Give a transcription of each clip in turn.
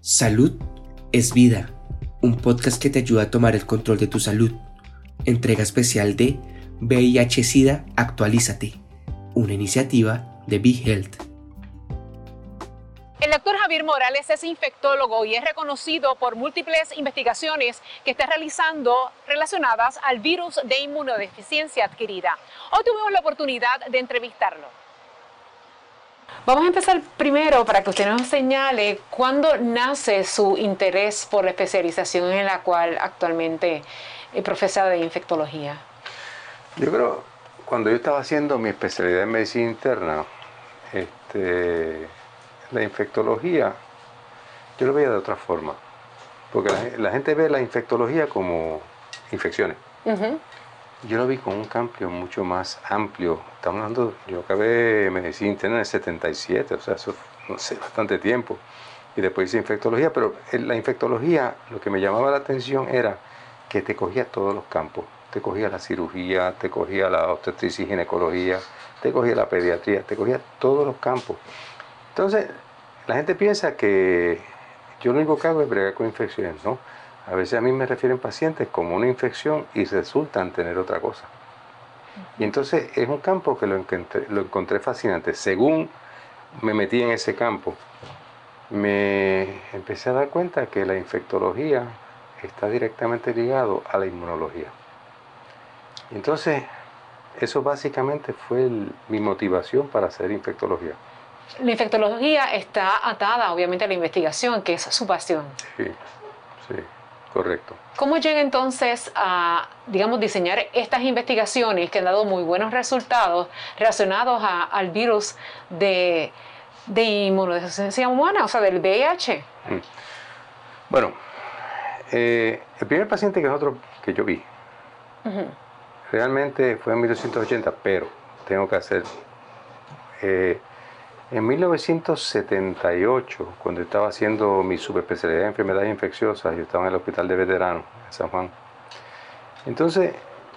Salud es vida, un podcast que te ayuda a tomar el control de tu salud. Entrega especial de VIH-Sida Actualízate, una iniciativa de Big Health. El doctor Javier Morales es infectólogo y es reconocido por múltiples investigaciones que está realizando relacionadas al virus de inmunodeficiencia adquirida. Hoy tuvimos la oportunidad de entrevistarlo. Vamos a empezar primero para que usted nos señale cuándo nace su interés por la especialización en la cual actualmente profesa de infectología. Yo creo, cuando yo estaba haciendo mi especialidad en medicina interna, este, la infectología, yo lo veía de otra forma. Porque la, gente ve la infectología como infecciones. Yo lo vi con un cambio mucho más amplio. Estamos hablando, yo acabé medicina interna en el 77, o sea, eso no sé, bastante tiempo. Y después hice infectología, pero la infectología lo que me llamaba la atención era que te cogía todos los campos. Te cogía la cirugía, te cogía la obstetricia y ginecología, te cogía la pediatría, te cogía todos los campos. Entonces, la gente piensa que yo lo único que hago es bregar con infecciones, ¿no? A veces a mí me refieren pacientes como una infección y resultan tener otra cosa. Y entonces es un campo que lo encontré, lo encontré fascinante. Según me metí en ese campo, me empecé a dar cuenta que la infectología está directamente ligado a la inmunología. Y entonces, eso básicamente fue mi motivación para hacer infectología. La infectología está atada obviamente a la investigación, que es su pasión. Sí, sí. Correcto. ¿Cómo llega entonces a, digamos, diseñar estas investigaciones que han dado muy buenos resultados relacionados al virus de, de inmunodeficiencia humana, o sea, del VIH? Mm. Bueno, eh, el primer paciente que nosotros, que yo vi, realmente fue en 1980, pero tengo que hacer eh, en 1978, cuando estaba haciendo mi subespecialidad de enfermedades infecciosas, yo estaba en el hospital de veteranos en San Juan. Entonces,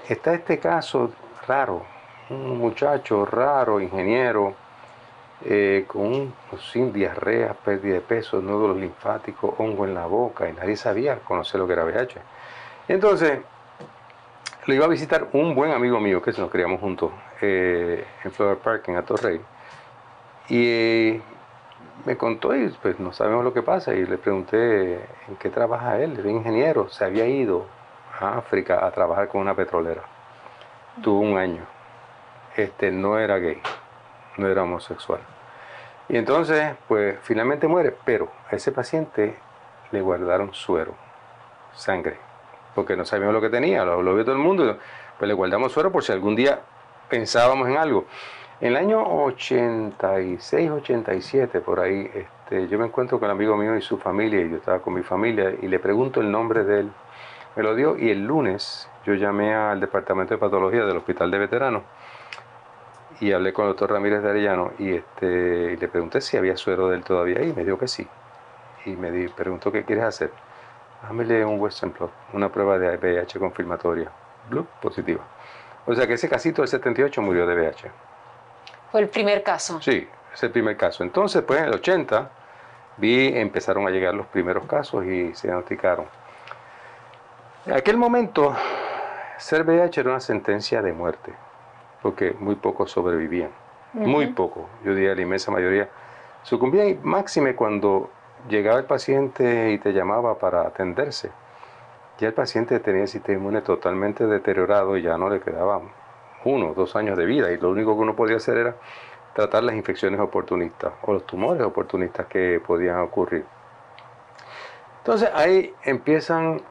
está este caso raro, un muchacho raro, ingeniero, eh, con sin diarrea, pérdida de peso, nódulos linfáticos, hongo en la boca, y nadie sabía conocer lo que era VIH. Entonces, lo iba a visitar un buen amigo mío que nos criamos juntos eh, en Flower Park, en Atorrey y me contó y pues no sabemos lo que pasa y le pregunté en qué trabaja él. Era ingeniero, se había ido a África a trabajar con una petrolera. Tuvo un año. Este no era gay, no era homosexual. Y entonces, pues finalmente muere, pero a ese paciente le guardaron suero, sangre, porque no sabíamos lo que tenía, lo, lo vio todo el mundo, pues le guardamos suero por si algún día pensábamos en algo. En el año 86, 87, por ahí, este, yo me encuentro con el amigo mío y su familia, y yo estaba con mi familia, y le pregunto el nombre de él. Me lo dio, y el lunes yo llamé al departamento de patología del hospital de veteranos y hablé con el doctor Ramírez de Arellano y, este, le pregunté si había suero de él todavía ahí, y me dijo que sí. Y me di, preguntó qué quieres hacer. Dámele un Western Plot, una prueba de VIH confirmatoria. Blue, positiva. O sea que ese casito del 78 murió de VIH. Fue el primer caso. Sí, es el primer caso. Entonces, pues en el 80 vi, empezaron a llegar los primeros casos y se diagnosticaron. En aquel momento, ser VIH era una sentencia de muerte, porque muy pocos sobrevivían. Muy poco, yo diría la inmensa mayoría. Sucumbían y máxime cuando llegaba el paciente y te llamaba para atenderse. Ya el paciente tenía el sistema inmune totalmente deteriorado y ya no le quedaban uno, dos años de vida y lo único que uno podía hacer era tratar las infecciones oportunistas o los tumores oportunistas que podían ocurrir. Entonces ahí empiezan,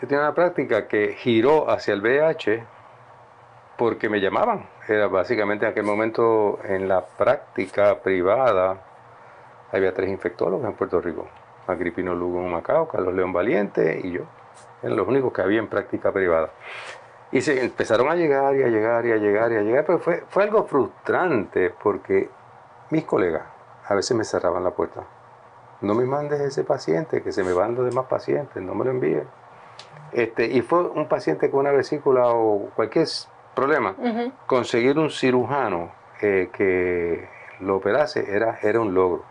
tiene una práctica que giró hacia el VIH porque me llamaban. Era básicamente en aquel momento en la práctica privada había tres infectólogos en Puerto Rico. Agripino Lugo Macao, Carlos León Valiente y yo. Eran los únicos que había en práctica privada. Y se empezaron a llegar y a llegar y a llegar y a llegar, pero fue, fue algo frustrante porque mis colegas a veces me cerraban la puerta. No me mandes ese paciente, que se me van los demás pacientes, no me lo envíen. Este, y fue un paciente con una vesícula o cualquier problema. Conseguir un cirujano eh, que lo operase era, era un logro.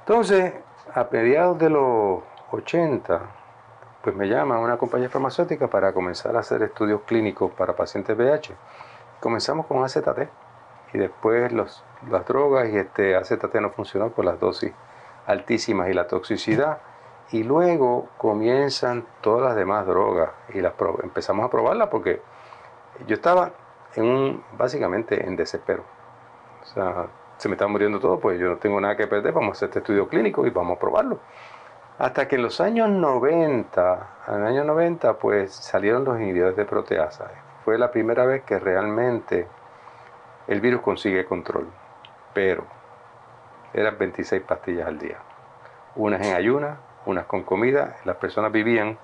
Entonces, a mediados de los 80, pues me llama una compañía farmacéutica para comenzar a hacer estudios clínicos para pacientes VIH. Comenzamos con AZT y después los, las drogas y este AZT no funcionó por las dosis altísimas y la toxicidad. Y luego comienzan todas las demás drogas y las empezamos a probarlas porque yo estaba en un, básicamente en desespero. O sea, se me está muriendo todo, pues yo no tengo nada que perder, vamos a hacer este estudio clínico y vamos a probarlo. Hasta que en los años 90, en el año 90, pues salieron los inhibidores de proteasa. Fue la primera vez que realmente el virus consigue control. Pero eran 26 pastillas al día. Unas en ayunas, unas con comida. Las personas vivían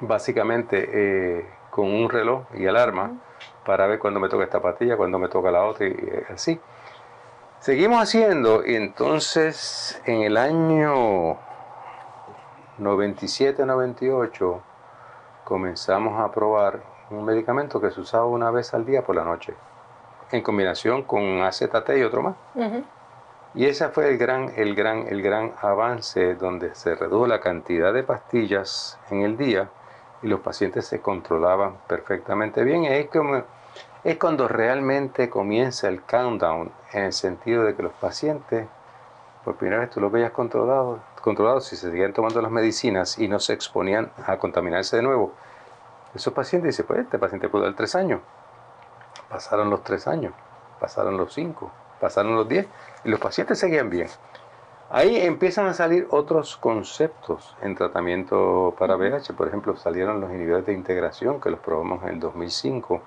básicamente eh, con un reloj y alarma para ver cuándo me toca esta pastilla, cuándo me toca la otra y eh, así. Seguimos haciendo y entonces en el año 97-98 comenzamos a probar un medicamento que se usaba una vez al día por la noche, en combinación con AZT y otro más. Y ese fue el gran, el, gran, el gran avance donde se redujo la cantidad de pastillas en el día y los pacientes se controlaban perfectamente bien. Y es como es cuando realmente comienza el countdown en el sentido de que los pacientes, por primera vez tú los veías controlados, controlados si se seguían tomando las medicinas y no se exponían a contaminarse de nuevo. Esos pacientes dicen, pues este paciente pudo dar tres años. Pasaron los tres años, pasaron los cinco, pasaron los diez y los pacientes seguían bien. Ahí empiezan a salir otros conceptos en tratamiento para VIH. Por ejemplo, salieron los inhibidores de integración que los probamos en el 2005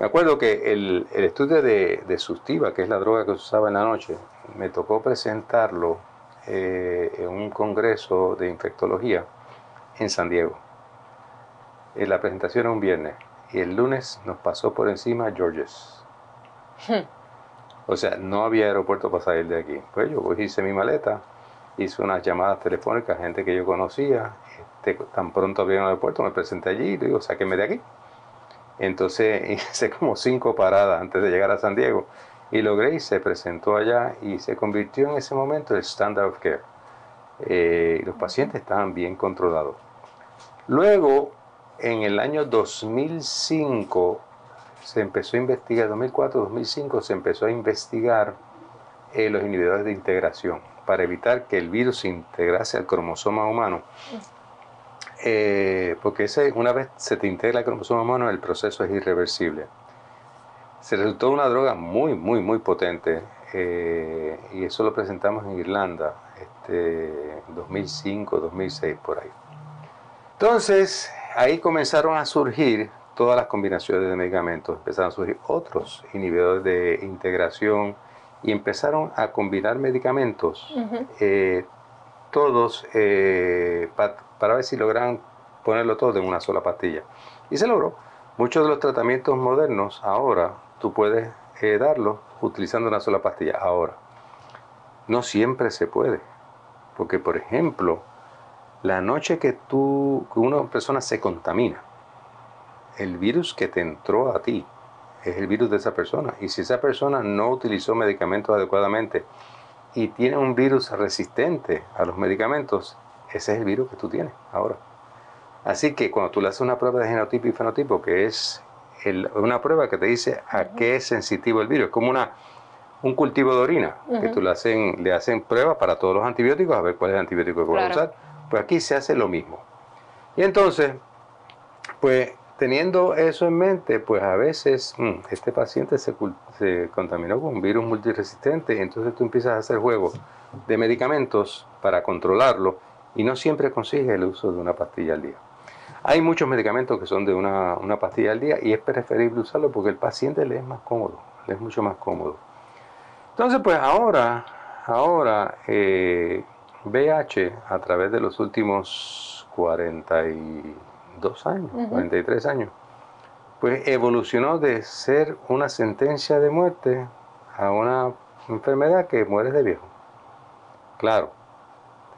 me acuerdo que el, estudio de, de, Sustiva, que es la droga que se usaba en la noche, me tocó presentarlo eh, en un congreso de infectología en San Diego. Eh, la presentación era un viernes y el lunes nos pasó por encima Georges. Hmm. O sea, no había aeropuerto para salir de aquí. Pues yo hice mi maleta, hice unas llamadas telefónicas a gente que yo conocía. Este, tan pronto había un aeropuerto, me presenté allí y digo, sáquenme de aquí. Entonces hice como cinco paradas antes de llegar a San Diego y logré y se presentó allá y se convirtió en ese momento el standard of care. Eh, los pacientes estaban bien controlados. Luego, en el año 2005, se empezó a investigar, 2004-2005 se empezó a investigar eh, los inhibidores de integración para evitar que el virus se integrase al cromosoma humano eh, porque ese, una vez se te integra el cromosoma humano, el proceso es irreversible. Se resultó una droga muy, muy, muy potente eh, y eso lo presentamos en Irlanda, este, 2005, 2006, por ahí. Entonces, ahí comenzaron a surgir todas las combinaciones de medicamentos, empezaron a surgir otros inhibidores de integración y empezaron a combinar medicamentos, eh, todos para ver si logran ponerlo todo en una sola pastilla. Y se logró. Muchos de los tratamientos modernos ahora tú puedes eh, darlos utilizando una sola pastilla. Ahora, no siempre se puede. Porque, por ejemplo, la noche que tú, que una persona se contamina, el virus que te entró a ti es el virus de esa persona. Y si esa persona no utilizó medicamentos adecuadamente y tiene un virus resistente a los medicamentos, ese es el virus que tú tienes ahora. Así que cuando tú le haces una prueba de genotipo y fenotipo, que es una prueba que te dice a qué es sensitivo el virus, es como una, un cultivo de orina, que tú le hacen, le hacen pruebas para todos los antibióticos, a ver cuál es el antibiótico que voy a usar. Pues aquí se hace lo mismo. Y entonces, pues teniendo eso en mente, pues a veces mm, este paciente se, se, contaminó con un virus multiresistente, entonces tú empiezas a hacer juegos de medicamentos para controlarlo y no siempre consigue el uso de una pastilla al día. Hay muchos medicamentos que son de una, pastilla al día y es preferible usarlo porque el paciente le es más cómodo, le es mucho más cómodo. Entonces, pues ahora, ahora VH eh, a través de los últimos 42 años, 43 años, pues evolucionó de ser una sentencia de muerte a una enfermedad que muere de viejo. Claro,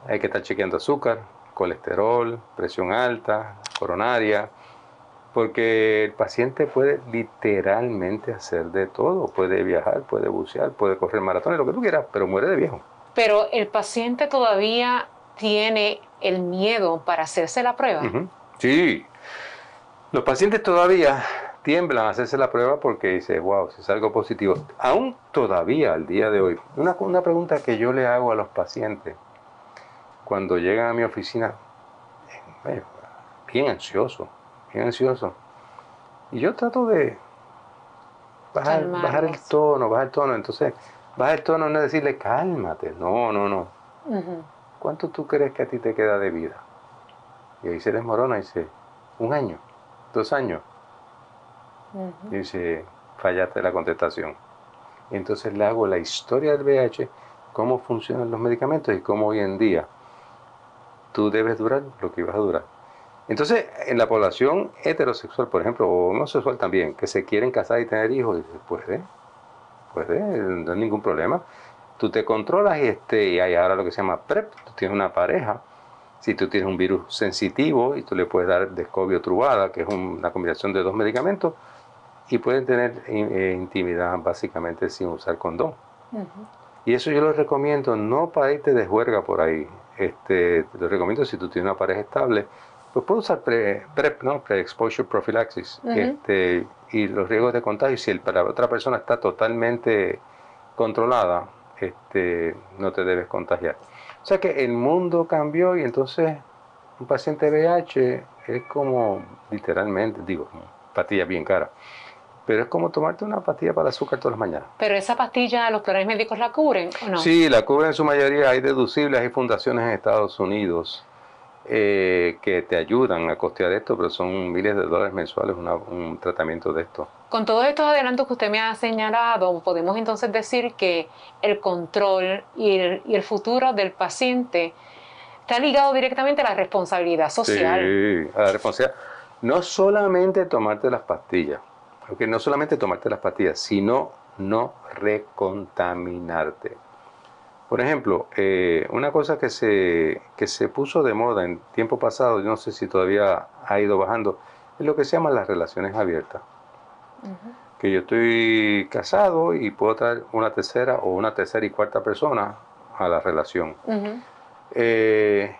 hay que estar chequeando azúcar, colesterol, presión alta, coronaria, porque el paciente puede literalmente hacer de todo, puede viajar, puede bucear, puede correr maratones, lo que tú quieras, pero muere de viejo. Pero el paciente todavía tiene el miedo para hacerse la prueba. Sí, los pacientes todavía tiemblan a hacerse la prueba porque dice, wow, si es algo positivo. Aún todavía al día de hoy, una, una pregunta que yo le hago a los pacientes cuando llegan a mi oficina, eh, bien ansioso, bien ansioso. Y yo trato de bajar, bajar el tono, bajar el tono. Entonces, bajar el tono no es decirle, cálmate, no, no, no. ¿Cuánto tú crees que a ti te queda de vida? Y ahí se desmorona y dice, un año, dos años. Y dice, fallaste la contestación. Y entonces le hago la historia del VIH, cómo funcionan los medicamentos y cómo hoy en día tú debes durar lo que ibas a durar. Entonces, en la población heterosexual, por ejemplo, o homosexual también, que se quieren casar y tener hijos, puede, puede, no hay ningún problema. Tú te controlas y, este, y hay ahora lo que se llama PrEP, tú tienes una pareja. Si tú tienes un virus sensitivo y tú le puedes dar descobio trubada, que es una combinación de dos medicamentos, y pueden tener eh, intimidad básicamente sin usar condón. Y eso yo lo recomiendo no para irte de juerga por ahí. Este, te lo recomiendo si tú tienes una pareja estable, pues puedes usar PrEP, ¿no? Pre-exposure prophylaxis. este, y los riesgos de contagio, si el, para otra persona está totalmente controlada, este, no te debes contagiar. O sea que el mundo cambió y entonces un paciente VIH es como, literalmente, digo, pastilla bien cara pero es como tomarte una pastilla para azúcar todas las mañanas. ¿Pero esa pastilla los planes médicos la cubren o no? Sí, la cubren en su mayoría. Hay deducibles, hay fundaciones en Estados Unidos eh, que te ayudan a costear esto, pero son miles de dólares mensuales un tratamiento de esto. Con todos estos adelantos que usted me ha señalado, podemos entonces decir que el control y el, y el futuro del paciente está ligado directamente a la responsabilidad social. Sí, a la responsabilidad. No solamente tomarte las pastillas, porque no solamente tomarte las pastillas, sino no recontaminarte. Por ejemplo, eh, una cosa que se, que se puso de moda en tiempo pasado, yo no sé si todavía ha ido bajando, es lo que se llama las relaciones abiertas. Que yo estoy casado y puedo traer una tercera o una tercera y cuarta persona a la relación. Eh,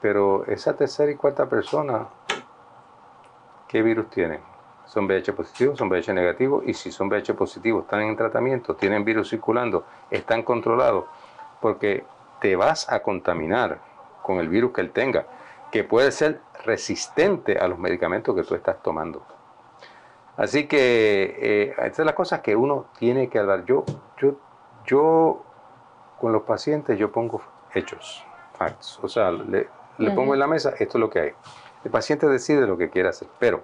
pero esa tercera y cuarta persona, ¿qué virus tiene? Son VIH positivos, son VIH negativos, y si son VIH positivos, están en tratamiento, tienen virus circulando, están controlados, porque te vas a contaminar con el virus que él tenga, que puede ser resistente a los medicamentos que tú estás tomando. Así que eh, estas son las cosas que uno tiene que hablar. Yo, yo, yo con los pacientes yo pongo hechos, facts. O sea, le, pongo en la mesa, esto es lo que hay. El paciente decide lo que quiere hacer, pero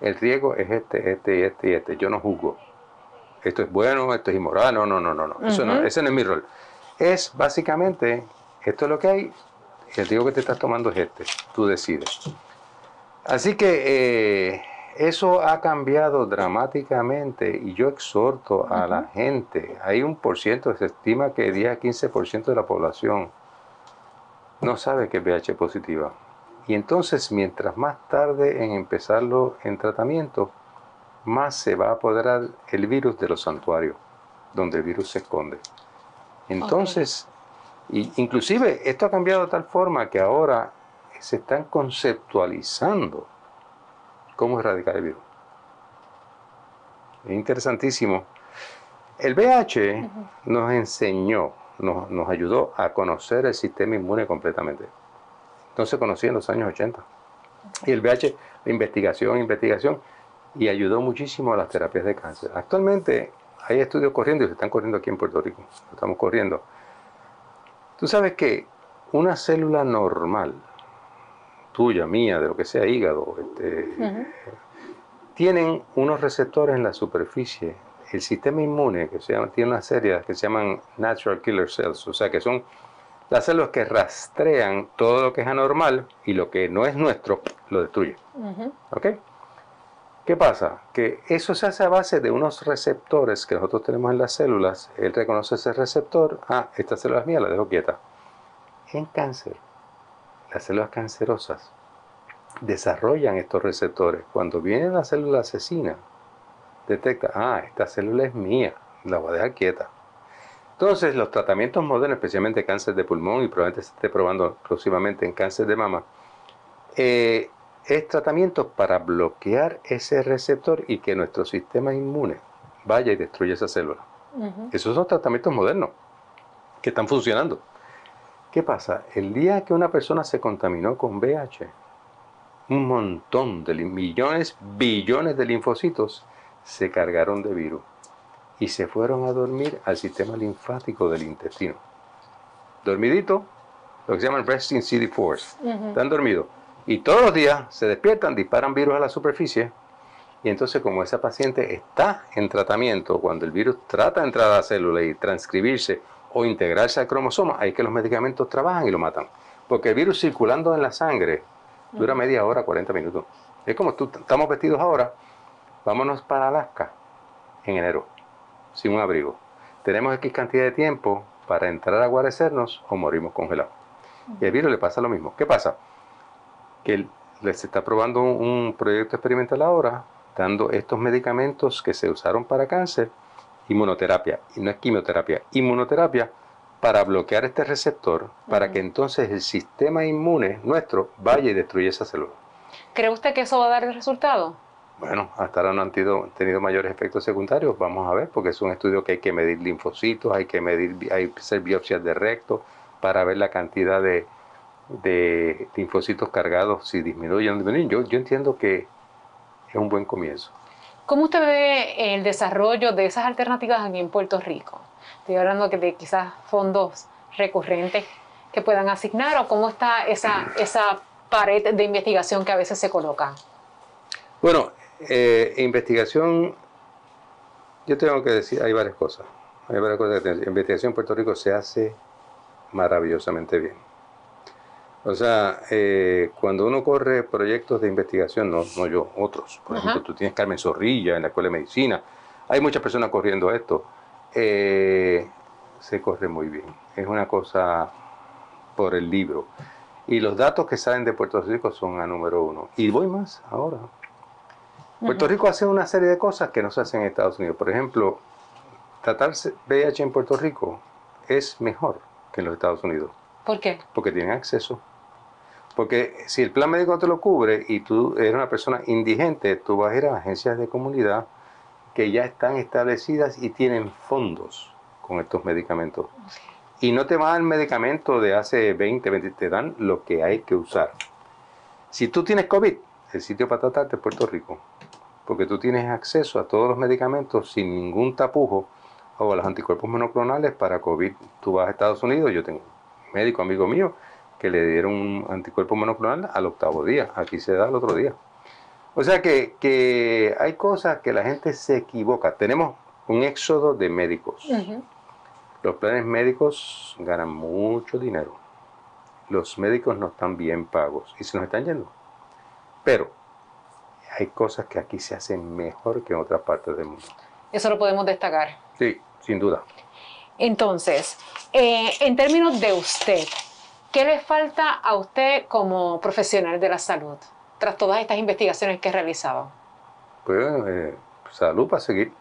el riesgo es este, este, este y este. Yo no juzgo. Esto es bueno, esto es inmoral. No, no, no, no. no. Eso no ese no es mi rol. Es básicamente, esto es lo que hay. El riesgo que te estás tomando es este. Tú decides. Así que eh, eso ha cambiado dramáticamente y yo exhorto a la gente. Hay un por ciento, se estima que 10 a 15% de la población no sabe que es VH positiva. Y entonces, mientras más tarde en empezarlo en tratamiento, más se va a apoderar el virus de los santuarios, donde el virus se esconde. Entonces, inclusive esto ha cambiado de tal forma que ahora se están conceptualizando cómo erradicar el virus. Es interesantísimo. El VH nos enseñó, nos, nos ayudó a conocer el sistema inmune completamente no se conocía en los años 80. Y el VH, investigación, investigación, y ayudó muchísimo a las terapias de cáncer. Actualmente hay estudios corriendo y se están corriendo aquí en Puerto Rico, estamos corriendo. Tú sabes que una célula normal, tuya, mía, de lo que sea, hígado, este, tienen unos receptores en la superficie. El sistema inmune, que se llama, tiene una serie que se llaman natural killer cells, o sea, que son las células que rastrean todo lo que es anormal y lo que no es nuestro, lo destruyen. ¿Ok? ¿Qué pasa? Que eso se hace a base de unos receptores que nosotros tenemos en las células. Él reconoce ese receptor. Ah, esta célula es mía, la dejo quieta. En cáncer, las células cancerosas desarrollan estos receptores. Cuando viene la célula asesina, detecta, ah, esta célula es mía, la voy a dejar quieta. Entonces, los tratamientos modernos, especialmente cáncer de pulmón y probablemente se esté probando próximamente en cáncer de mama, eh, es tratamiento para bloquear ese receptor y que nuestro sistema inmune vaya y destruya esa célula. Esos son tratamientos modernos que están funcionando. ¿Qué pasa? El día que una persona se contaminó con VIH, un montón de millones, billones de linfocitos se cargaron de virus y se fueron a dormir al sistema linfático del intestino. Dormidito, lo que se llama resting CD4. Están dormidos. Y todos los días se despiertan, disparan virus a la superficie. Y entonces como esa paciente está en tratamiento, cuando el virus trata de entrar a la célula y transcribirse o integrarse al cromosoma, hay que los medicamentos trabajan y lo matan. Porque el virus circulando en la sangre dura media hora, 40 minutos. Es como tú, estamos vestidos ahora, vámonos para Alaska en enero, sin un abrigo. Tenemos X cantidad de tiempo para entrar a guarecernos o morimos congelados. Y al virus le pasa lo mismo. ¿Qué pasa? Que les está probando un proyecto experimental ahora, dando estos medicamentos que se usaron para cáncer, inmunoterapia, y no es quimioterapia, inmunoterapia, para bloquear este receptor, para que entonces el sistema inmune nuestro vaya y destruya esa célula. ¿Cree usted que eso va a dar el resultado? Bueno, hasta ahora no han tenido, mayores efectos secundarios, vamos a ver, porque es un estudio que hay que medir linfocitos, hay que medir, hay que hacer biopsias de recto para ver la cantidad de, linfocitos cargados, si disminuyen o disminuyen. Yo, yo entiendo que es un buen comienzo. ¿Cómo usted ve el desarrollo de esas alternativas aquí en Puerto Rico? Estoy hablando de quizás fondos recurrentes que puedan asignar o cómo está esa, esa pared de investigación que a veces se coloca. Bueno, eh, investigación, yo tengo que decir, hay varias cosas. Hay varias cosas que Investigación en Puerto Rico se hace maravillosamente bien. O sea, eh, cuando uno corre proyectos de investigación, no, no yo, otros. Por ejemplo, tú tienes Carmen Zorrilla en la Escuela de Medicina. Hay muchas personas corriendo esto. Eh, se corre muy bien. Es una cosa por el libro. Y los datos que salen de Puerto Rico son a número uno. Y voy más ahora. Puerto Rico hace una serie de cosas que no se hacen en Estados Unidos. Por ejemplo, tratarse VIH en Puerto Rico es mejor que en los Estados Unidos. ¿Por qué? Porque tienen acceso. Porque si el plan médico te lo cubre y tú eres una persona indigente, tú vas a ir a agencias de comunidad que ya están establecidas y tienen fondos con estos medicamentos. Y no te van el medicamento de hace 20, 20, te dan lo que hay que usar. Si tú tienes COVID, el sitio para tratarte es Puerto Rico porque tú tienes acceso a todos los medicamentos sin ningún tapujo o a los anticuerpos monoclonales para COVID. Tú vas a Estados Unidos, yo tengo un médico amigo mío que le dieron un anticuerpo monoclonal al octavo día, aquí se da el otro día. O sea que, hay cosas que la gente se equivoca. Tenemos un éxodo de médicos. Los planes médicos ganan mucho dinero. Los médicos no están bien pagos y se nos están yendo. Pero hay cosas que aquí se hacen mejor que en otras partes del mundo. Eso lo podemos destacar. Sí, sin duda. Entonces, eh, en términos de usted, ¿qué le falta a usted como profesional de la salud tras todas estas investigaciones que ha realizado? Pues eh, salud para seguir.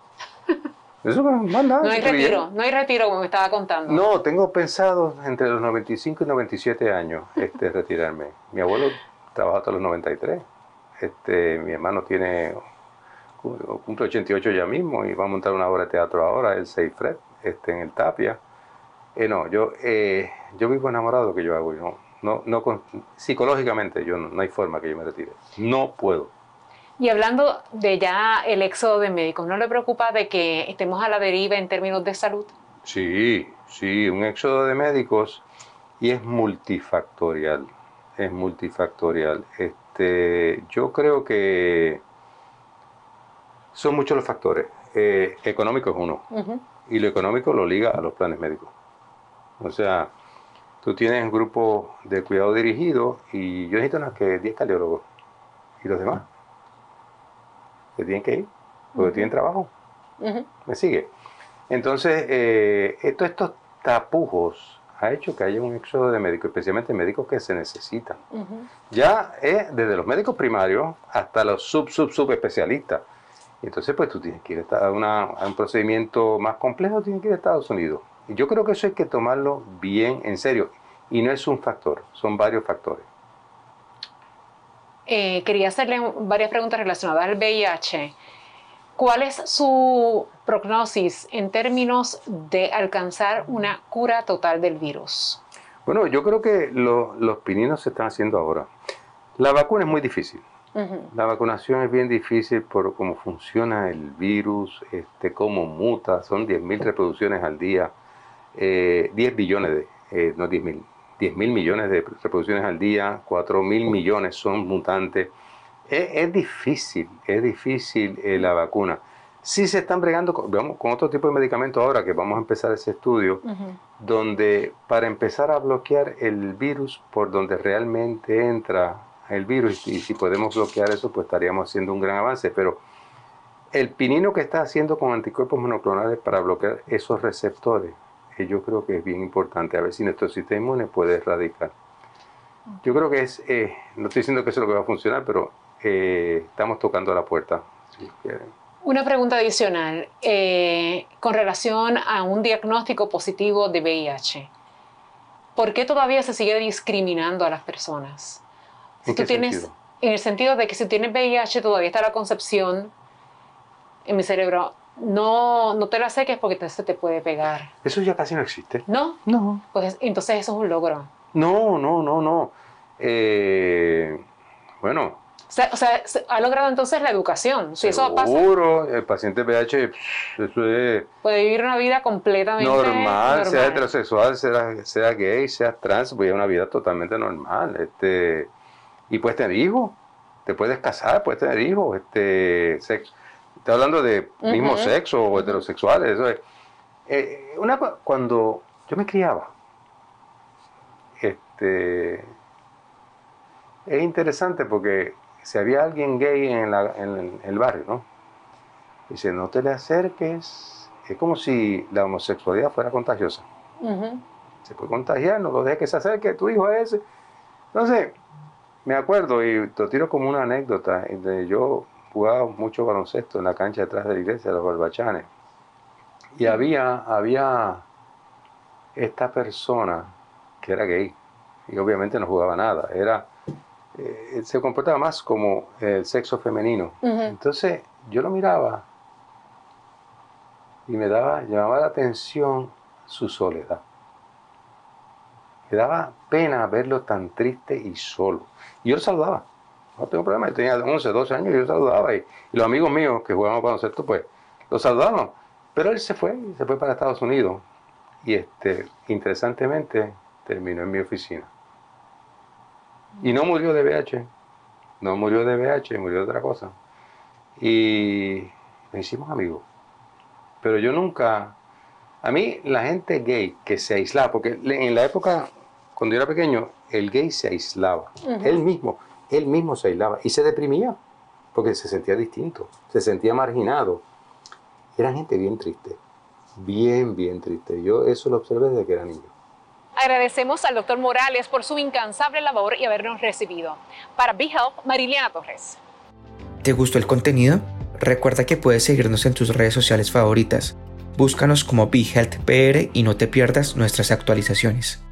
Eso más nada. No hay retiro, no hay retiro como me estaba contando. No, tengo pensado entre los 95 y 97 años este, retirarme. Mi abuelo trabajó hasta los 93. Este, mi hermano tiene cumple 88 ya mismo y va a montar una obra de teatro ahora, el Seifred, este, en el Tapia. Eh, no, yo, eh, yo vivo enamorado que yo hago. No, no, no, psicológicamente yo no, hay forma que yo me retire. No puedo. Y hablando de ya el éxodo de médicos, ¿no le preocupa de que estemos a la deriva en términos de salud? Sí, sí, un éxodo de médicos y es multifactorial, es multifactorial. Este, yo creo que son muchos los factores. Eh, económico es uno. Y lo económico lo liga a los planes médicos. O sea, tú tienes un grupo de cuidado dirigido y yo necesito que 10 cardiólogos. ¿Y los demás? ¿Se tienen que ir? Porque tienen trabajo. ¿Me sigue? Entonces, eh, estos tapujos ha hecho que haya un éxodo de médicos, especialmente médicos que se necesitan. Ya es desde los médicos primarios hasta los sub, sub, sub especialistas. Y entonces, pues tú tienes que ir a, una, a, un procedimiento más complejo, tienes que ir a Estados Unidos. Yo creo que eso hay que tomarlo bien en serio. Y no es un factor, son varios factores. Eh, quería hacerle varias preguntas relacionadas al VIH. ¿Cuál es su prognosis en términos de alcanzar una cura total del virus? Bueno, yo creo que los pininos se están haciendo ahora. La vacuna es muy difícil. La vacunación es bien difícil por cómo funciona el virus, este, cómo muta, son 10.000 reproducciones al día, 10 eh, billones de, eh, no 10.000, 10 mil millones de reproducciones al día, 4 mil millones son mutantes. Es, difícil, es difícil eh, la vacuna. Sí se están bregando con, con otro tipo de medicamentos ahora que vamos a empezar ese estudio, donde para empezar a bloquear el virus por donde realmente entra el virus y, si podemos bloquear eso, pues estaríamos haciendo un gran avance. Pero el pinino que está haciendo con anticuerpos monoclonales para bloquear esos receptores, que yo creo que es bien importante, a ver si nuestro sistema inmune puede erradicar. Yo creo que es, eh, no estoy diciendo que eso es lo que va a funcionar, pero eh, estamos tocando la puerta. Una pregunta adicional eh, con relación a un diagnóstico positivo de VIH. ¿Por qué todavía se sigue discriminando a las personas? ¿En tú tienes, En el sentido de que si tienes VIH todavía está la concepción en mi cerebro, no, no te la seques porque se te puede pegar. Eso ya casi no existe. ¿No? No. Pues entonces eso es un logro. No, no, no, no. Eh, bueno. O sea, ha logrado entonces la educación. Si eso pasa. Seguro, el paciente eso es. Puede vivir una vida completamente normal, sea heterosexual, sea, sea gay, sea trans, vivir una vida totalmente normal. Este, y puedes tener hijos, te puedes casar, puedes tener hijos, este, sexo Estoy hablando de mismo sexo o heterosexuales. Eso es. Eh, una, cuando yo me criaba, este, es interesante porque si había alguien gay en, el barrio, ¿no? Dice, no te le acerques. Es como si la homosexualidad fuera contagiosa. Se puede contagiar, no lo dejes que se acerque, tu hijo es ese. Entonces, me acuerdo, y te tiro como una anécdota, de yo jugaba mucho baloncesto en la cancha detrás de la iglesia de los barbachanes. Y había, había esta persona que era gay y obviamente no jugaba nada, era, eh, se comportaba más como el sexo femenino. Entonces yo lo miraba y me daba, llamaba la atención su soledad. Me daba pena verlo tan triste y solo. Y yo lo saludaba no tengo problema. Yo tenía 11, 12 años y yo saludaba. Y, los amigos míos que jugábamos baloncesto, pues, lo saludaban. Pero él se fue, se fue para Estados Unidos. Y este, interesantemente, terminó en mi oficina. Y no murió de VH. No murió de VH, murió de otra cosa. Y me hicimos amigos. Pero yo nunca. A mí, la gente gay que se aislaba, porque en la época, cuando yo era pequeño, el gay se aislaba. Él mismo él mismo se aislaba y se deprimía porque se sentía distinto, se sentía marginado. Era gente bien triste, bien, bien triste. Yo eso lo observé desde que era niño. Agradecemos al doctor Morales por su incansable labor y habernos recibido. Para BeHelp, Mariliana Torres. ¿Te gustó el contenido? Recuerda que puedes seguirnos en tus redes sociales favoritas. Búscanos como BeHealthPR y no te pierdas nuestras actualizaciones.